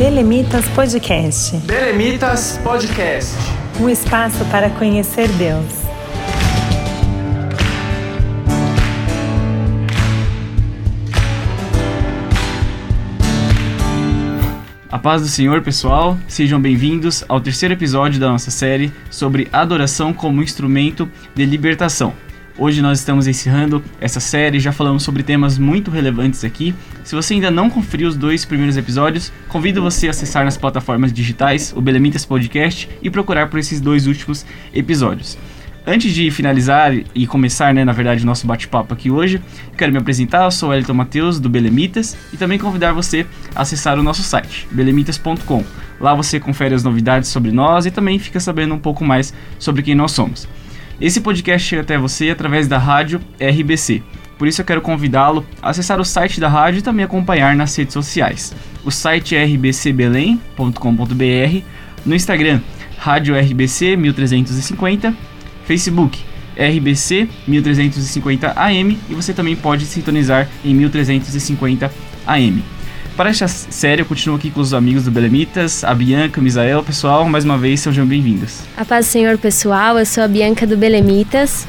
Belemitas Podcast. Belemitas Podcast. Um espaço para conhecer Deus. A paz do Senhor, pessoal. Sejam bem-vindos ao terceiro episódio da nossa série sobre adoração como instrumento de libertação. Hoje nós estamos encerrando essa série, já falamos sobre temas muito relevantes aqui. Se você ainda não conferiu os dois primeiros episódios, convido você a acessar nas plataformas digitais o Belemitas Podcast e procurar por esses dois últimos episódios. Antes de finalizar e começar, né, na verdade, o nosso bate-papo aqui hoje, quero me apresentar, eu sou Elton Matheus, do Belemitas, e também convidar você a acessar o nosso site, belemitas.com. Lá você confere as novidades sobre nós e também fica sabendo um pouco mais sobre quem nós somos. Esse podcast chega até você através da rádio RBC. Por isso eu quero convidá-lo a acessar o site da rádio e também acompanhar nas redes sociais. O site é rbcbelém.com.br, no Instagram, Rádio RBC 1350, Facebook RBC 1350 AM e você também pode sintonizar em 1350 AM. Para esta série, eu continuo aqui com os amigos do Belemitas, a Bianca, o Misael. Pessoal, mais uma vez, sejam bem-vindos. A paz do Senhor, pessoal. Eu sou a Bianca do Belemitas.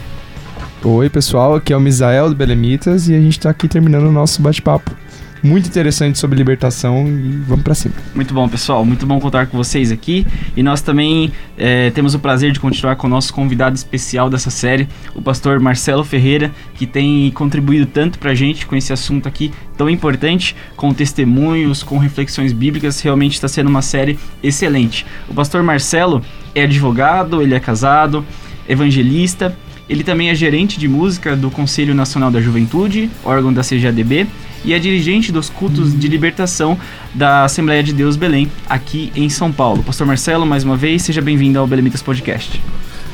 Oi, pessoal. Aqui é o Misael do Belemitas e a gente está aqui terminando o nosso bate-papo muito interessante sobre libertação e vamos para cima. Muito bom, pessoal. Muito bom contar com vocês aqui. E nós também é, temos o prazer de continuar com o nosso convidado especial dessa série, o pastor Marcelo Ferreira, que tem contribuído tanto para a gente com esse assunto aqui tão importante, com testemunhos, com reflexões bíblicas. Realmente está sendo uma série excelente. O pastor Marcelo é advogado, ele é casado, evangelista. Ele também é gerente de música do Conselho Nacional da Juventude, órgão da CGADB, e é dirigente dos cultos de libertação da Assembleia de Deus Belém, aqui em São Paulo. Pastor Marcelo, mais uma vez, seja bem-vindo ao Belemitas Podcast.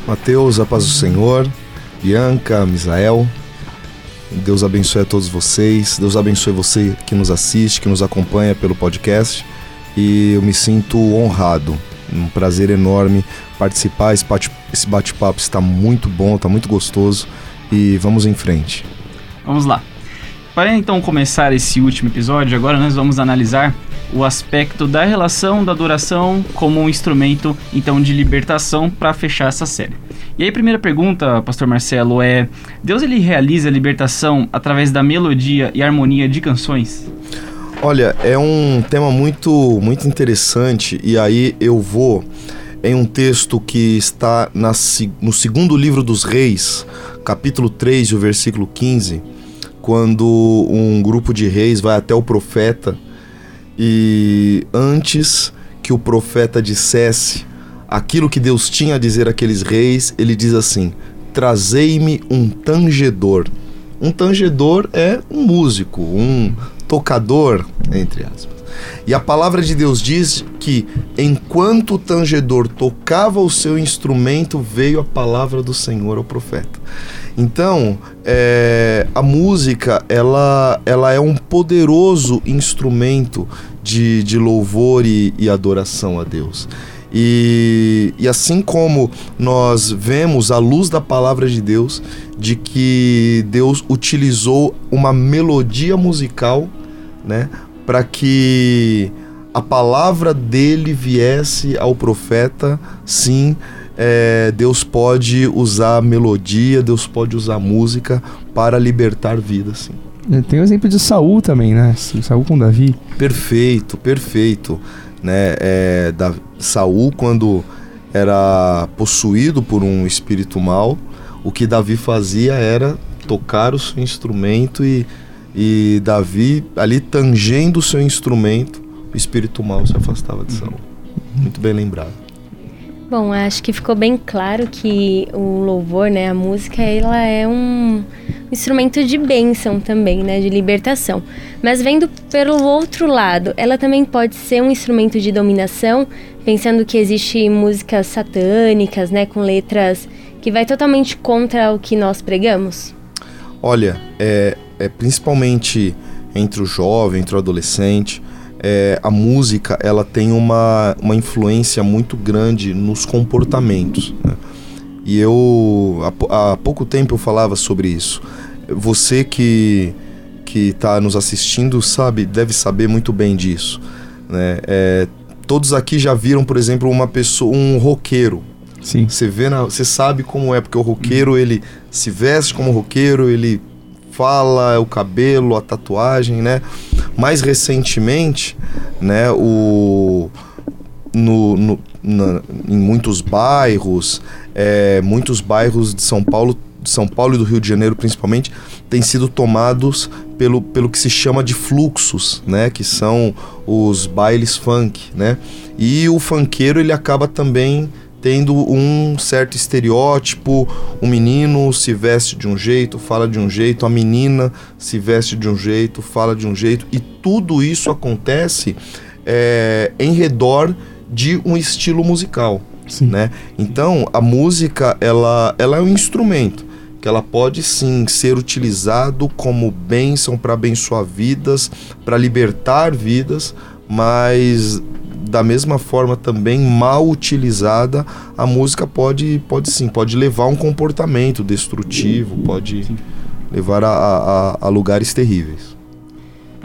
Mateus, a paz do Senhor, Bianca, Misael, Deus abençoe a todos vocês, Deus abençoe você que nos assiste, que nos acompanha pelo podcast e eu me sinto honrado, um prazer enorme participar, esse bate-papo está muito bom, está muito gostoso e vamos em frente. Vamos lá. Para então começar esse último episódio, agora nós vamos analisar o aspecto da relação da adoração como um instrumento então de libertação para fechar essa série. E aí a primeira pergunta, pastor Marcelo, é: Deus ele realiza a libertação através da melodia e harmonia de canções? Olha, é um tema muito muito interessante e aí eu vou em um texto que está na, no segundo livro dos Reis, capítulo 3, o versículo 15 quando um grupo de reis vai até o profeta e antes que o profeta dissesse aquilo que Deus tinha a dizer àqueles reis, ele diz assim: Trazei-me um tangedor. Um tangedor é um músico, um tocador, entre aspas. E a palavra de Deus diz que enquanto o tangedor tocava o seu instrumento, veio a palavra do Senhor ao profeta. Então, é, a música ela, ela é um poderoso instrumento de, de louvor e, e adoração a Deus. E, e, assim como nós vemos à luz da palavra de Deus, de que Deus utilizou uma melodia musical, né, para que a palavra dele viesse ao profeta, sim, é, Deus pode usar melodia, Deus pode usar música para libertar vidas, sim. É, tem o exemplo de Saul também, né? Saul com Davi. Perfeito, perfeito. Né? É, da, Saul, quando era possuído por um espírito mau, o que Davi fazia era tocar o seu instrumento e, e Davi, ali tangendo o seu instrumento, o espírito mau se afastava de Saul. Muito bem lembrado. Bom, acho que ficou bem claro que o louvor, né, a música, ela é um instrumento de bênção também, né, de libertação. Mas vendo pelo outro lado, ela também pode ser um instrumento de dominação, pensando que existe músicas satânicas, né, com letras que vai totalmente contra o que nós pregamos. Olha, é, é principalmente entre o jovem, entre o adolescente, é, a música ela tem uma, uma influência muito grande nos comportamentos. Né? E eu há, há, pouco tempo eu falava sobre isso. Você que que está nos assistindo sabe deve saber muito bem disso. né? É, todos aqui já viram, por exemplo, uma pessoa, um roqueiro. Sim. Você vê, você sabe como é, porque o roqueiro ele se veste como roqueiro, ele fala, o cabelo, a tatuagem, né? Mais recentemente, né, o no, no- na- em muitos bairros, é, muitos bairros de São Paulo, de São Paulo e do Rio de Janeiro principalmente, têm sido tomados pelo, pelo que se chama de fluxos, né? Que são os bailes funk, né? E o funkeiro ele acaba também tendo um certo estereótipo, o menino se veste de um jeito, fala de um jeito, a menina se veste de um jeito, fala de um jeito, e tudo isso acontece é, em redor de um estilo musical, Sim. né? Então a música ela, ela é um instrumento que ela pode sim ser utilizado como bênção para abençoar vidas, para libertar vidas, mas da mesma forma também mal utilizada, a música pode, pode sim, pode levar a um comportamento destrutivo, pode levar a, a- a- a lugares terríveis.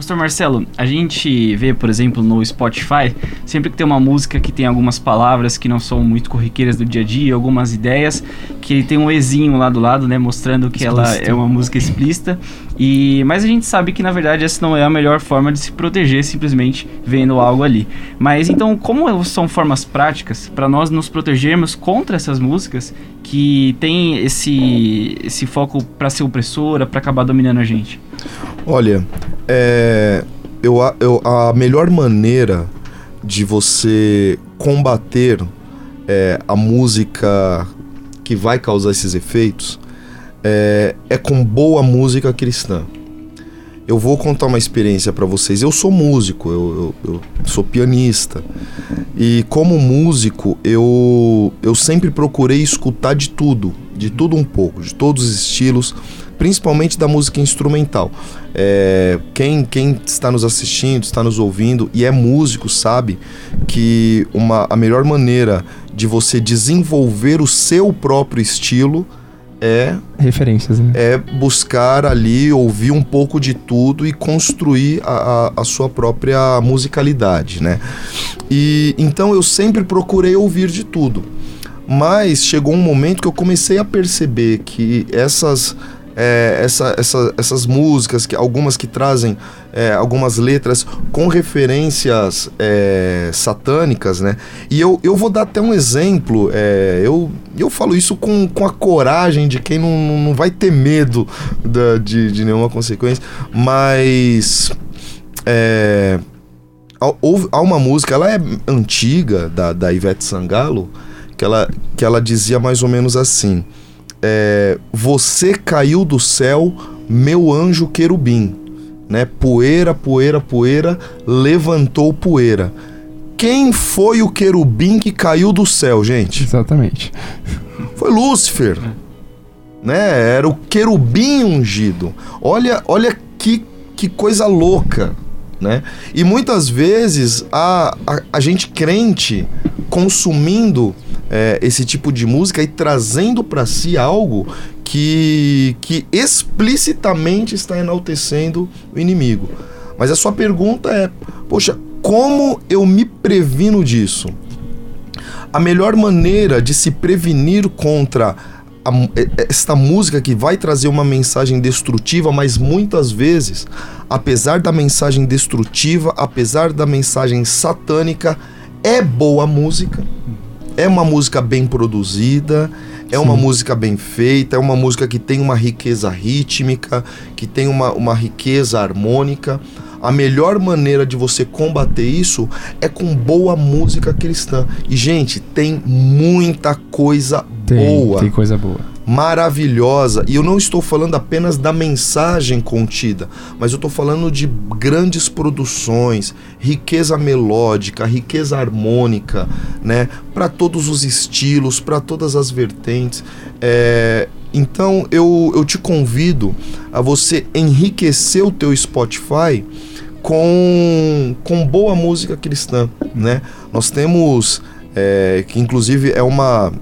Pastor Marcelo, a gente vê, por exemplo, no Spotify, sempre que tem uma música que tem algumas palavras que não são muito corriqueiras do dia a dia, algumas ideias, que ele tem um Ezinho lá do lado, né, mostrando que ela é uma música explícita. E mas a gente sabe que na verdade essa não é a melhor forma de se proteger simplesmente vendo algo ali. Mas então, como são formas práticas para nós nos protegermos contra essas músicas que tem esse esse foco para ser opressora, para acabar dominando a gente? Olha, é, eu, a- eu- a melhor maneira de você combater é, a música que vai causar esses efeitos é, é com boa música cristã. Eu vou contar uma experiência para vocês. Eu sou músico, eu, eu- eu sou pianista. E como músico, eu, eu sempre procurei escutar de tudo, de tudo um pouco, de todos os estilos, principalmente da música instrumental. É, quem, quem está nos assistindo, está nos ouvindo e é músico sabe que uma, a melhor maneira de você desenvolver o seu próprio estilo é Referências, né? é buscar ali, ouvir um pouco de tudo e construir a, a- a sua própria musicalidade, né? E então eu sempre procurei ouvir de tudo. Mas chegou um momento que eu comecei a perceber que essas é, essa- essa- essas músicas, que, algumas que trazem é, algumas letras com referências é, satânicas, né? E eu, eu vou dar até um exemplo. é, eu, eu falo isso com, com a coragem de quem não, não vai ter medo da- de, de nenhuma consequência, mas. É, há- uma música, ela é antiga, da, da Ivete Sangalo, que ela, que ela dizia mais ou menos assim: é, Você caiu do céu, meu anjo querubim. Né? Poeira, poeira, poeira, levantou poeira. Quem foi o querubim que caiu do céu, gente? Exatamente. Foi Lúcifer. Né? Era o querubim ungido. Olha, olha que, que coisa louca. Né? E muitas vezes a, a, a gente crente consumindo é, esse tipo de música e trazendo para si algo que, que explicitamente está enaltecendo o inimigo. Mas a sua pergunta é: poxa, como eu me previno disso? A melhor maneira de se prevenir contra a mu- e- esta música que vai trazer uma mensagem destrutiva, mas muitas vezes, apesar da mensagem destrutiva, apesar da mensagem satânica, é boa música. É uma música bem produzida, é uma música bem feita, é uma música que tem uma riqueza rítmica, que tem uma, uma riqueza harmônica. A melhor maneira de você combater isso é com boa música cristã. E, gente, tem muita coisa Tem, boa tem coisa boa. Maravilhosa. E eu não estou falando apenas da mensagem contida, mas eu estou falando de grandes produções, riqueza melódica, riqueza harmônica, né? Para todos os estilos, para todas as vertentes. É, Então eu, eu te convido a você enriquecer o teu Spotify com, com boa música cristã, né? Nós temos, é, que inclusive é uma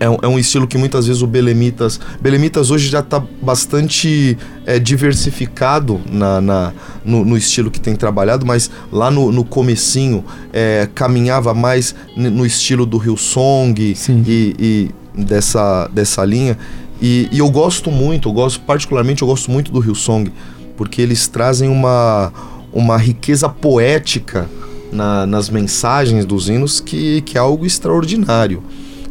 É um, é um estilo que muitas vezes o Belemitas. Belemitas hoje já está bastante é, diversificado na, na no, no, estilo que tem trabalhado, mas lá no, no comecinho é, caminhava mais no estilo do Hillsong e, e dessa, dessa linha. E, e, eu gosto muito, eu gosto, particularmente eu gosto muito do Hillsong, porque eles trazem uma, uma riqueza poética na, nas mensagens dos hinos que, que é algo extraordinário.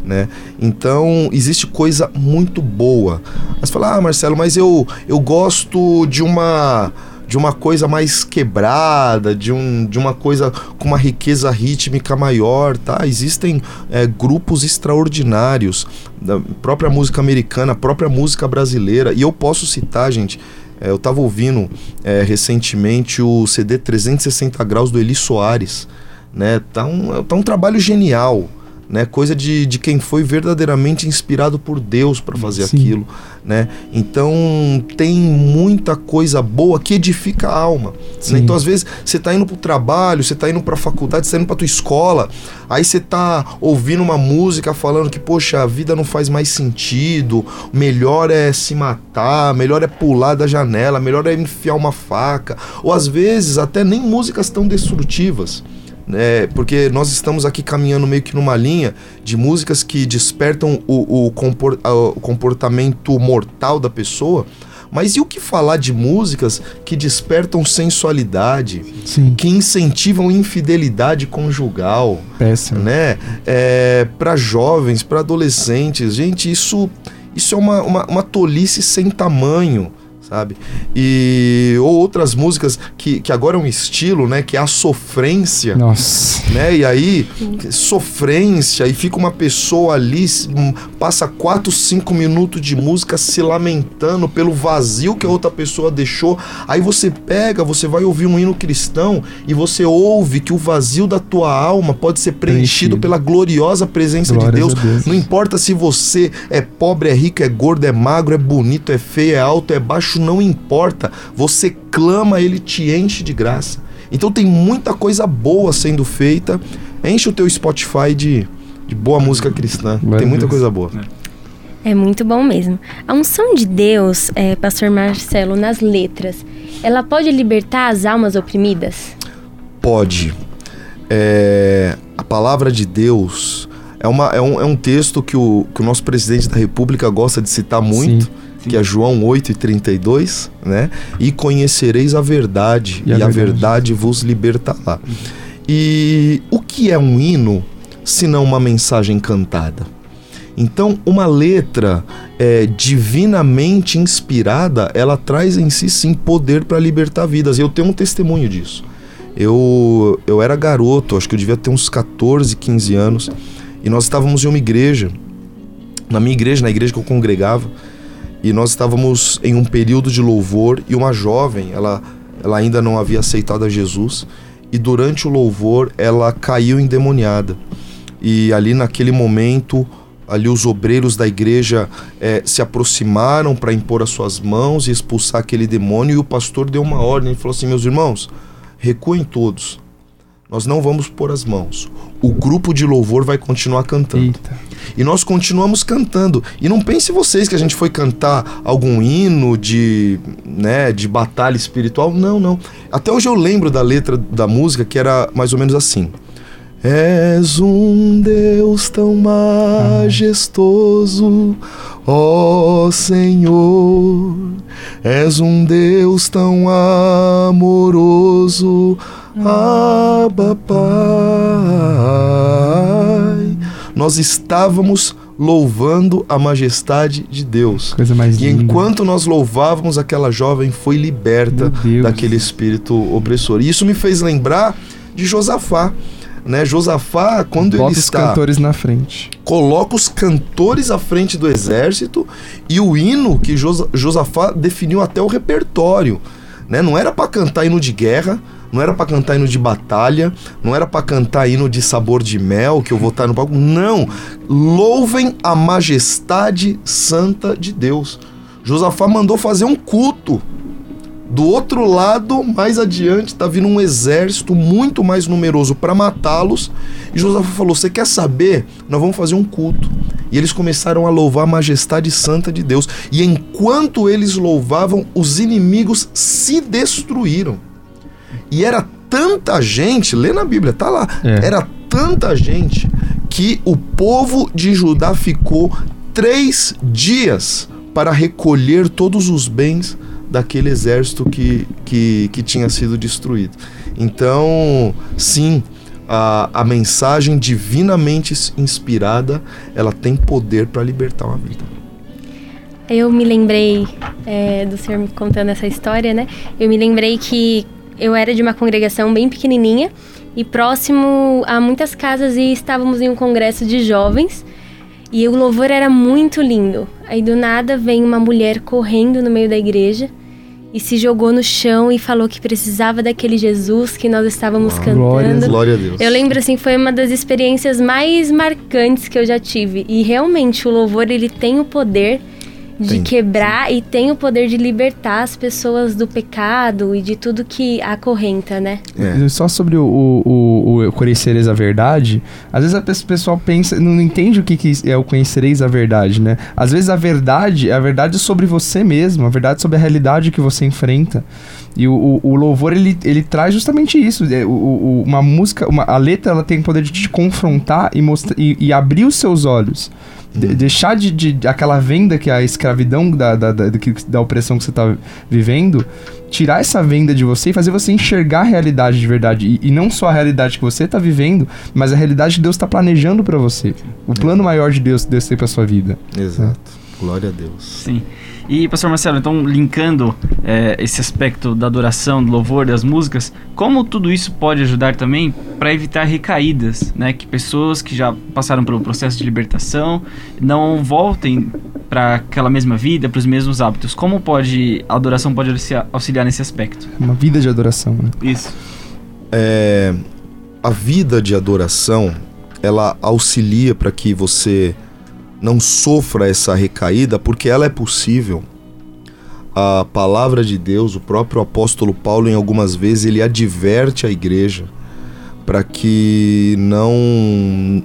Né? Então existe coisa muito boa. Mas fala, ah, Marcelo, mas eu, eu gosto de uma de uma coisa mais quebrada, de, um, de uma coisa com uma riqueza rítmica maior, tá? Existem é, grupos extraordinários da própria música americana, própria música brasileira, e eu posso citar, gente, é, eu estava ouvindo é, recentemente o CD 360 Graus do Eli Soares, né? Tá um, tá um trabalho genial, né? Coisa de, de quem foi verdadeiramente inspirado por Deus para fazer Sim. aquilo, né? Então tem muita coisa boa que edifica a alma. Né? Então às vezes você tá indo pro trabalho, você tá indo pra faculdade, você tá indo pra tua escola, aí você tá ouvindo uma música falando que poxa, a vida não faz mais sentido, melhor é se matar, melhor é pular da janela, melhor é enfiar uma faca, ou às vezes até nem músicas tão destrutivas né? Porque nós estamos aqui caminhando meio que numa linha de músicas que despertam o, o, compor, o comportamento mortal da pessoa. Mas e o que falar de músicas que despertam sensualidade, Sim. que incentivam infidelidade conjugal, Péssimo. né? É, para jovens, para adolescentes, gente, isso isso é uma, uma, uma tolice sem tamanho sabe? E ou outras músicas que, que agora é um estilo, né, que é a sofrência. Nossa. Né? E aí sofrência e fica uma pessoa ali passa 4, 5 minutos de música se lamentando pelo vazio que a outra pessoa deixou. Aí você pega, você vai ouvir um hino cristão e você ouve que o vazio da tua alma pode ser preenchido, preenchido. pela gloriosa presença Glórias de Deus. Deus. Não importa se você é pobre, é rico, é gordo, é magro, é bonito, é feio, é alto, é baixo, não importa. Você clama, ele te enche de graça. Então tem muita coisa boa sendo feita. Enche o teu Spotify de, de boa música cristã. Vai tem muita Deus. coisa boa. É muito bom mesmo. A unção de Deus, é, Pastor Marcelo, nas letras, ela pode libertar as almas oprimidas? Pode. É, a palavra de Deus é, uma, é, um, é um texto que o, que o nosso presidente da República gosta de citar muito. Sim que é João 8 e 32, né? E conhecereis a verdade, e, a, e verdade. a verdade vos libertará. E o que é um hino se não uma mensagem cantada? Então, uma letra é, divinamente inspirada, ela traz em si sim poder para libertar vidas. E eu tenho um testemunho disso. Eu, eu era garoto, acho que eu devia ter uns 14, 15 anos, e nós estávamos em uma igreja, na minha igreja, na igreja que eu congregava, e nós estávamos em um período de louvor. E uma jovem, ela, ela ainda não havia aceitado a Jesus. E durante o louvor ela caiu endemoniada. E ali naquele momento, ali os obreiros da igreja é, se aproximaram para impor as suas mãos e expulsar aquele demônio. E o pastor deu uma ordem, ele falou assim, meus irmãos, recuem todos, nós não vamos pôr as mãos. O grupo de louvor vai continuar cantando. Eita. E nós continuamos cantando. E não pense vocês que a gente foi cantar algum hino de, né, de batalha espiritual. Não, não. Até hoje eu lembro da letra da música que era mais ou menos assim. És um Deus tão majestoso, ó Senhor. És um Deus tão amoroso, Abba Pai. Nós estávamos louvando a majestade de Deus. Coisa mais e enquanto nós louvávamos, aquela jovem foi liberta daquele espírito opressor. E isso me fez lembrar de Josafá. Né? Josafá, quando Bota ele está... os cantores na frente. Coloca os cantores à frente do exército e o hino que Josafá definiu até o repertório. Né? Não era para cantar hino de guerra, não era para cantar hino de batalha, não era para cantar hino de sabor de mel, que eu vou estar no palco. Não! Louvem a majestade santa de Deus. Josafá mandou fazer um culto. Do outro lado, mais adiante, está vindo um exército muito mais numeroso para matá-los. E Josafá falou: Você quer saber? Nós vamos fazer um culto. E eles começaram a louvar a majestade santa de Deus. E enquanto eles louvavam, os inimigos se destruíram. E era tanta gente, lê na Bíblia, tá lá. É. Era tanta gente que o povo de Judá ficou três dias para recolher todos os bens daquele exército que, que, que tinha sido destruído. Então, sim, a, a mensagem divinamente inspirada, ela tem poder para libertar uma vida. Eu me lembrei é, do senhor me contando essa história, né? Eu me lembrei que eu era de uma congregação bem pequenininha e próximo a muitas casas e estávamos em um congresso de jovens e o louvor era muito lindo. Aí do nada vem uma mulher correndo no meio da igreja e se jogou no chão e falou que precisava daquele Jesus que nós estávamos glória cantando. Glória a Deus. Eu lembro assim, foi uma das experiências mais marcantes que eu já tive. E realmente o louvor ele tem o poder de Tem, quebrar e tem o poder de libertar as pessoas do pecado e de tudo que acorrenta, né? É. Só sobre o, o, o, o conhecereis a verdade, às vezes a pessoal pensa, não entende o que, que é o conhecereis a verdade, né? Às vezes a verdade é a verdade sobre você mesmo, a verdade sobre a realidade que você enfrenta. E o, o, o louvor, ele, ele traz justamente isso. É, o, o- uma música, uma, a letra, ela tem o poder de te confrontar e, mostrar, e, e abrir os seus olhos. De- deixar de, de- aquela venda que é a escravidão da, da, da, que- da opressão que você está vivendo, tirar essa venda de você e fazer você enxergar a realidade de verdade. E, e não só a realidade que você está vivendo, mas a realidade que Deus está planejando para você. O plano maior de Deus, Deus tem para sua vida. Exato. Glória a Deus. Sim. E, pastor Marcelo, então, linkando é, esse aspecto da adoração, do louvor, das músicas, como tudo isso pode ajudar também para evitar recaídas, né? Que pessoas que já passaram pelo processo de libertação não voltem para aquela mesma vida, para os mesmos hábitos. Como pode a adoração pode auxiliar, auxiliar nesse aspecto? Uma vida de adoração, né? Isso. É, a vida de adoração, ela auxilia para que você não sofra essa recaída, porque ela é possível. A palavra de Deus, o próprio apóstolo Paulo, em algumas vezes, ele adverte a igreja para que não.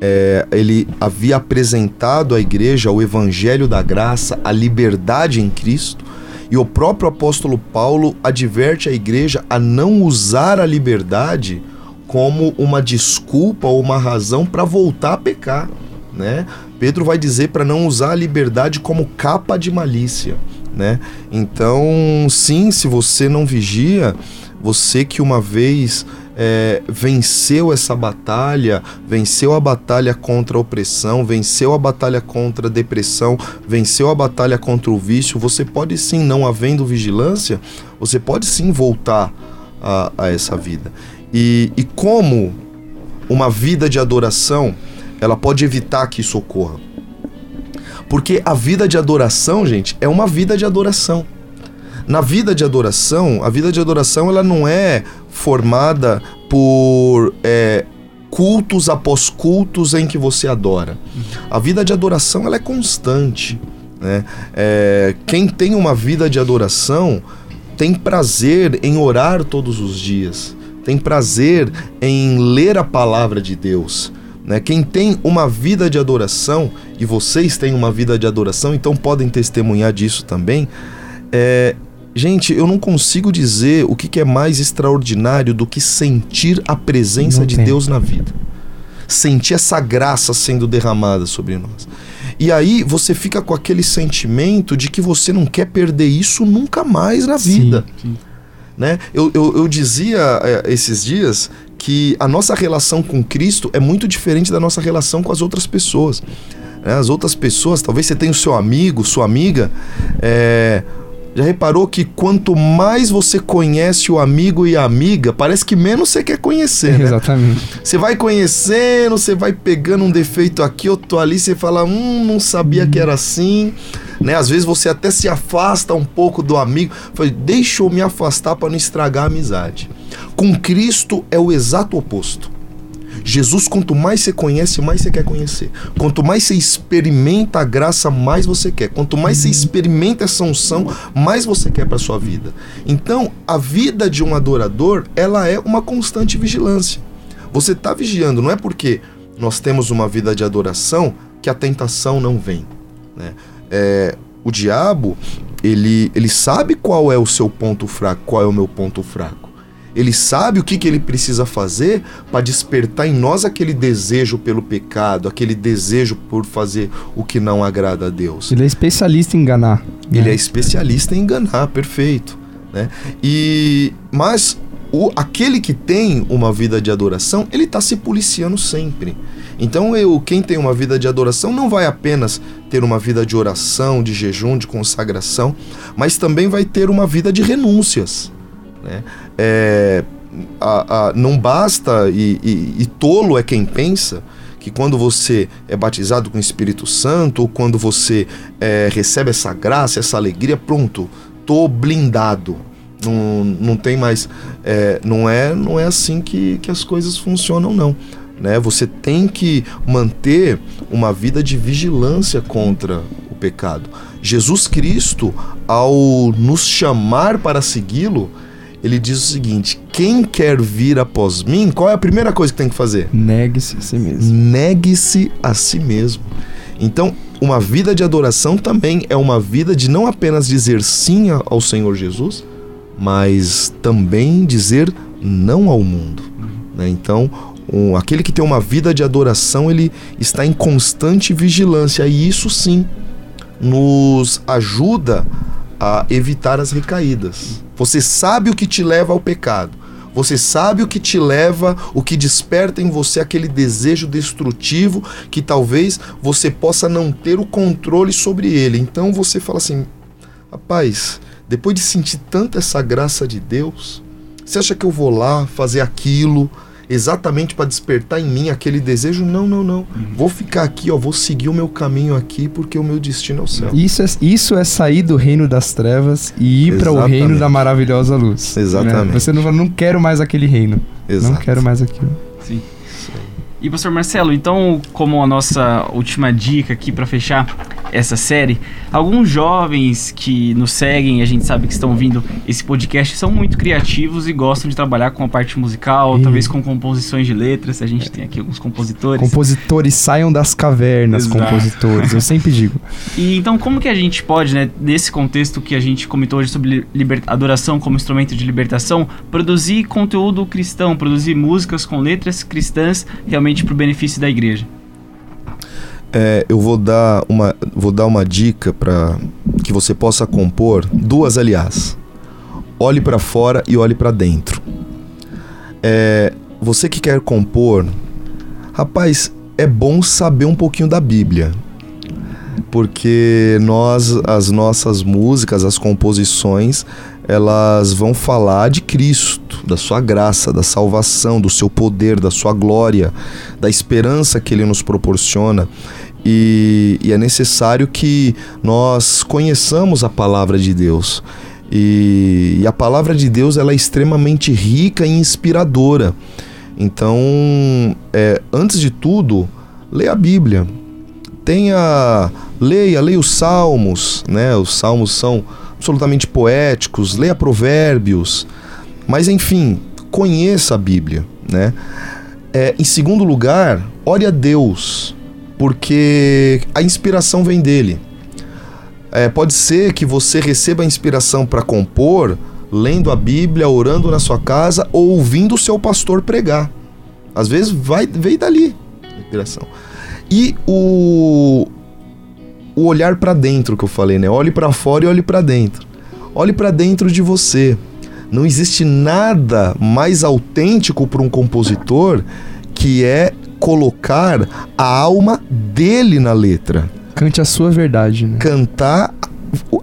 é, ele havia apresentado à igreja o evangelho da graça, a liberdade em Cristo, e o próprio apóstolo Paulo adverte a igreja a não usar a liberdade como uma desculpa ou uma razão para voltar a pecar, né? Pedro vai dizer para não usar a liberdade como capa de malícia, né? Então, sim, se você não vigia, você que uma vez é, venceu essa batalha, venceu a batalha contra a opressão, venceu a batalha contra a depressão, venceu a batalha contra o vício, você pode sim, não havendo vigilância, você pode sim voltar a, a essa vida. E, e como uma vida de adoração, ela pode evitar que isso ocorra. Porque a vida de adoração, gente, é uma vida de adoração. Na vida de adoração, a vida de adoração ela não é formada por é, cultos após cultos em que você adora. A vida de adoração ela é constante. Né? É, quem tem uma vida de adoração tem prazer em orar todos os dias, tem prazer em ler a palavra de Deus. Né? Quem tem uma vida de adoração, e vocês têm uma vida de adoração, então podem testemunhar disso também, é, Gente, eu não consigo dizer o que, que é mais extraordinário do que sentir a presença Não de tem. Deus na vida. Sentir essa graça sendo derramada sobre nós. E aí você fica com aquele sentimento de que você não quer perder isso nunca mais na Sim, vida. sim. Né? Eu, eu, eu dizia é, esses dias que a nossa relação com Cristo é muito diferente da nossa relação com as outras pessoas. né? As outras pessoas, talvez você tenha o seu amigo, sua amiga, é, já reparou que quanto mais você conhece o amigo e a amiga, parece que menos você quer conhecer, né? Exatamente. Você vai conhecendo, você vai pegando um defeito aqui, outro ali, você fala, hum, não sabia que era assim, né? Às vezes você até se afasta um pouco do amigo, fala, deixa eu me afastar para não estragar a amizade. Com Cristo é o exato oposto. Jesus, quanto mais você conhece, mais você quer conhecer. Quanto mais você experimenta a graça, mais você quer. Quanto mais você experimenta essa unção, mais você quer para sua vida. Então, a vida de um adorador, ela é uma constante vigilância. Você está vigiando, não é porque nós temos uma vida de adoração que a tentação não vem. Né? É, o diabo, ele, ele sabe qual é o seu ponto fraco, qual é o meu ponto fraco. Ele sabe o que, que ele precisa fazer para despertar em nós aquele desejo pelo pecado, aquele desejo por fazer o que não agrada a Deus. Ele é especialista em enganar. Ele né? é especialista em enganar, perfeito. Né? E mas o, aquele que tem uma vida de adoração, ele está se policiando sempre. Então eu, quem tem uma vida de adoração não vai apenas ter uma vida de oração, de jejum, de consagração, mas também vai ter uma vida de renúncias. Né? É, a, a, não basta, e, e, e tolo é quem pensa, que quando você é batizado com o Espírito Santo, ou quando você é, recebe essa graça, essa alegria, pronto, tô blindado. Não, não tem mais. É, não, é, não é assim que, que as coisas funcionam, não. Né? Você tem que manter uma vida de vigilância contra o pecado. Jesus Cristo, ao nos chamar para segui-lo, ele diz o seguinte: quem quer vir após mim, qual é a primeira coisa que tem que fazer? Negue-se a si mesmo. Negue-se a si mesmo. Então, uma vida de adoração também é uma vida de não apenas dizer sim ao Senhor Jesus, mas também dizer não ao mundo. Né? Então, um, aquele que tem uma vida de adoração, ele está em constante vigilância, e isso sim nos ajuda a evitar as recaídas. Você sabe o que te leva ao pecado. Você sabe o que te leva, o que desperta em você aquele desejo destrutivo que talvez você possa não ter o controle sobre ele. Então você fala assim: rapaz, depois de sentir tanta essa graça de Deus, você acha que eu vou lá fazer aquilo? Exatamente para despertar em mim aquele desejo. Não, não, não. Uhum. Vou ficar aqui, ó, vou seguir o meu caminho aqui porque o meu destino é o céu. Isso é, isso é sair do reino das trevas e ir para o reino da maravilhosa luz. Né? Exatamente. Né? Você não não quero mais aquele reino. Exato. Não quero mais aquilo. Sim. E pastor Marcelo, então, como a nossa última dica aqui para fechar essa série, alguns jovens que nos seguem, a gente sabe que estão ouvindo esse podcast, são muito criativos e gostam de trabalhar com a parte musical, e... talvez com composições de letras. A gente tem aqui alguns compositores. Compositores saiam das cavernas, Exato. compositores, eu sempre digo. E então, como que a gente pode, né, nesse contexto que a gente comentou hoje sobre adoração como instrumento de libertação, produzir conteúdo cristão, produzir músicas com letras cristãs realmente para o benefício da igreja? É, eu vou dar uma, vou dar uma dica para que você possa compor duas, aliás. Olhe para fora e olhe para dentro. É, você que quer compor, rapaz, é bom saber um pouquinho da Bíblia porque nós, as nossas músicas, as composições, elas vão falar de Cristo, da sua graça, da salvação, do seu poder, da sua glória, da esperança que ele nos proporciona. E, e é necessário que nós conheçamos a palavra de Deus. E, e a palavra de Deus ela é extremamente rica e inspiradora. Então, é, antes de tudo, leia a Bíblia. Tenha, leia, leia os salmos, né? Os salmos são absolutamente poéticos, leia provérbios, mas enfim, conheça a Bíblia, né? É, em segundo lugar, ore a Deus, porque a inspiração vem dele. É, pode ser que você receba a inspiração para compor lendo a Bíblia, orando na sua casa ou ouvindo o seu pastor pregar. Às vezes vai veio dali a inspiração. E o, o olhar para dentro que eu falei, né? Olhe para fora e olhe para dentro. Olhe para dentro de você. Não existe nada mais autêntico para um compositor que é colocar a alma dele na letra. Cante a sua verdade, né? Cantar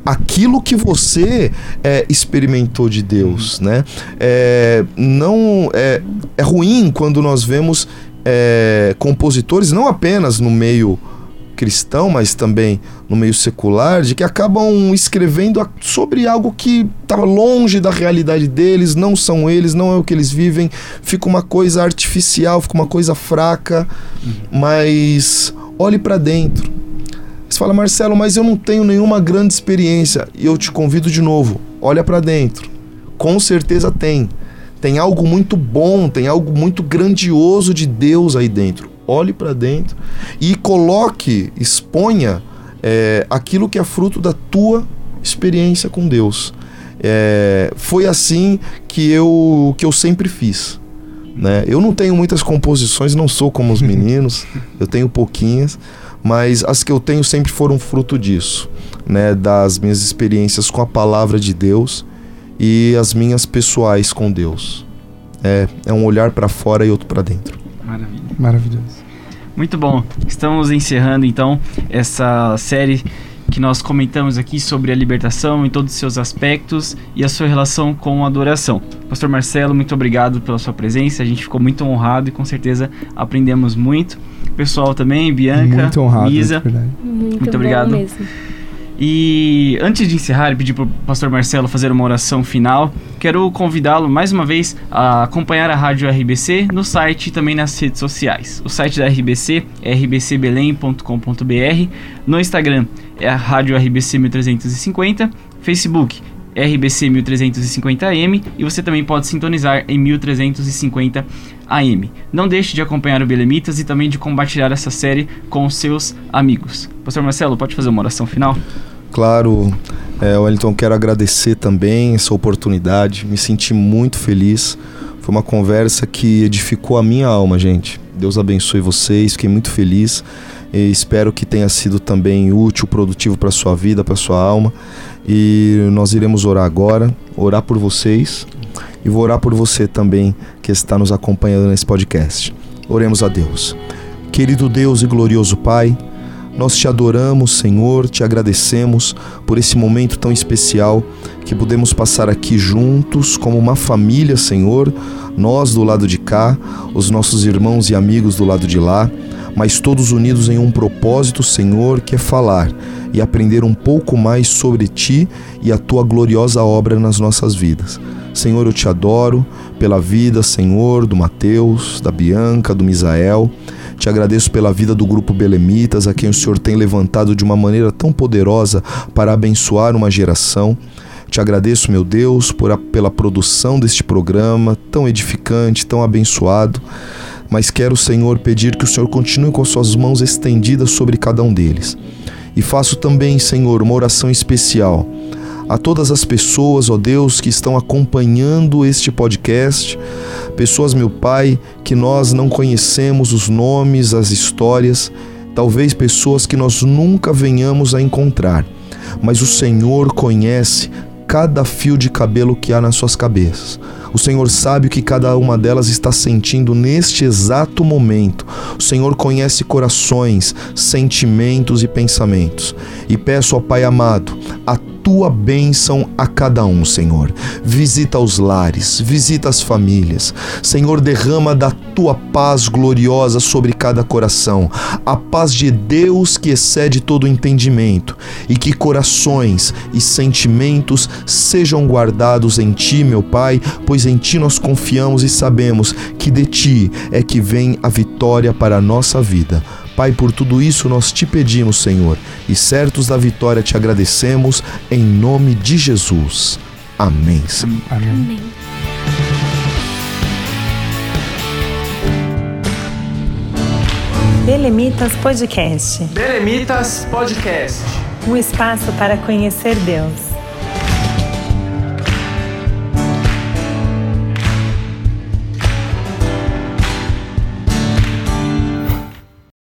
aquilo que você é, experimentou de Deus, né? É, não é, é ruim quando nós vemos é, compositores não apenas no meio cristão, mas também no meio secular, de que acabam escrevendo sobre algo que está longe da realidade deles, não são eles, não é o que eles vivem, fica uma coisa artificial, fica uma coisa fraca, uhum. mas olhe para dentro. Você fala, Marcelo, mas eu não tenho nenhuma grande experiência. E eu te convido de novo, olha para dentro. Com certeza tem. Tem algo muito bom, tem algo muito grandioso de Deus aí dentro. Olhe para dentro e coloque, exponha é, aquilo que é fruto da tua experiência com Deus. É, foi assim que eu, que eu sempre fiz. Né? Eu não tenho muitas composições, não sou como os meninos, eu tenho pouquinhas, mas as que eu tenho sempre foram fruto disso, né? das minhas experiências com a palavra de Deus e as minhas pessoais com Deus. É, é um olhar para fora e outro para dentro. Maravilha. Maravilhoso. Muito bom. Estamos encerrando então essa série que nós comentamos aqui sobre a libertação em todos os seus aspectos e a sua relação com a adoração. Pastor Marcelo, muito obrigado pela sua presença. A gente ficou muito honrado e com certeza aprendemos muito. Pessoal também, Bianca, Muito honrado, verdade. Muito, Muito obrigado. E antes de encerrar e pedir para o pastor Marcelo fazer uma oração final, quero convidá-lo mais uma vez a acompanhar a Rádio RBC no site e também nas redes sociais. O site da RBC é rbcbelém.com.br, no Instagram é a Rádio RBC 1350, Facebook RBC 1350AM e você também pode sintonizar em 1350 AM. Não deixe de acompanhar o Belemitas e também de compartilhar essa série com seus amigos. Pastor Marcelo, pode fazer uma oração final? Claro, é, Wellington, quero agradecer também essa oportunidade. Me senti muito feliz. Foi uma conversa que edificou a minha alma, gente. Deus abençoe vocês. Fiquei muito feliz. E espero que tenha sido também útil, produtivo para sua vida, para sua alma. E nós iremos orar agora, orar por vocês e vou orar por você também que está nos acompanhando nesse podcast. Oremos a Deus. Querido Deus e glorioso Pai, nós te adoramos, Senhor, te agradecemos por esse momento tão especial que podemos passar aqui juntos como uma família, Senhor, nós do lado de cá, os nossos irmãos e amigos do lado de lá, mas todos unidos em um propósito, Senhor, que é falar e aprender um pouco mais sobre ti e a tua gloriosa obra nas nossas vidas. Senhor, eu te adoro pela vida, Senhor, do Mateus, da Bianca, do Misael. Te agradeço pela vida do grupo Belemitas, a quem o Senhor tem levantado de uma maneira tão poderosa para abençoar uma geração. Te agradeço, meu Deus, por a, pela produção deste programa tão edificante, tão abençoado. Mas quero, Senhor, pedir que o Senhor continue com suas mãos estendidas sobre cada um deles. E faço também, Senhor, uma oração especial a todas as pessoas, ó Deus, que estão acompanhando este podcast, pessoas, meu Pai, que nós não conhecemos os nomes, as histórias, talvez pessoas que nós nunca venhamos a encontrar, mas o Senhor conhece cada fio de cabelo que há nas suas cabeças. O Senhor sabe o que cada uma delas está sentindo neste exato momento. O Senhor conhece corações, sentimentos e pensamentos. E peço ao Pai amado, a tua bênção a cada um, Senhor. Visita os lares, visita as famílias. Senhor, derrama da tua paz gloriosa sobre cada coração. A paz de Deus que excede todo entendimento. E que corações e sentimentos sejam guardados em ti, meu Pai, pois em ti nós confiamos e sabemos que de ti é que vem a vitória para a nossa vida. Pai, por tudo isso nós te pedimos, Senhor, e certos da vitória te agradecemos, em nome de Jesus. Amém. Senhor. Amém. Amém. Belemitas Podcast Belemitas Podcast. um espaço para conhecer Deus.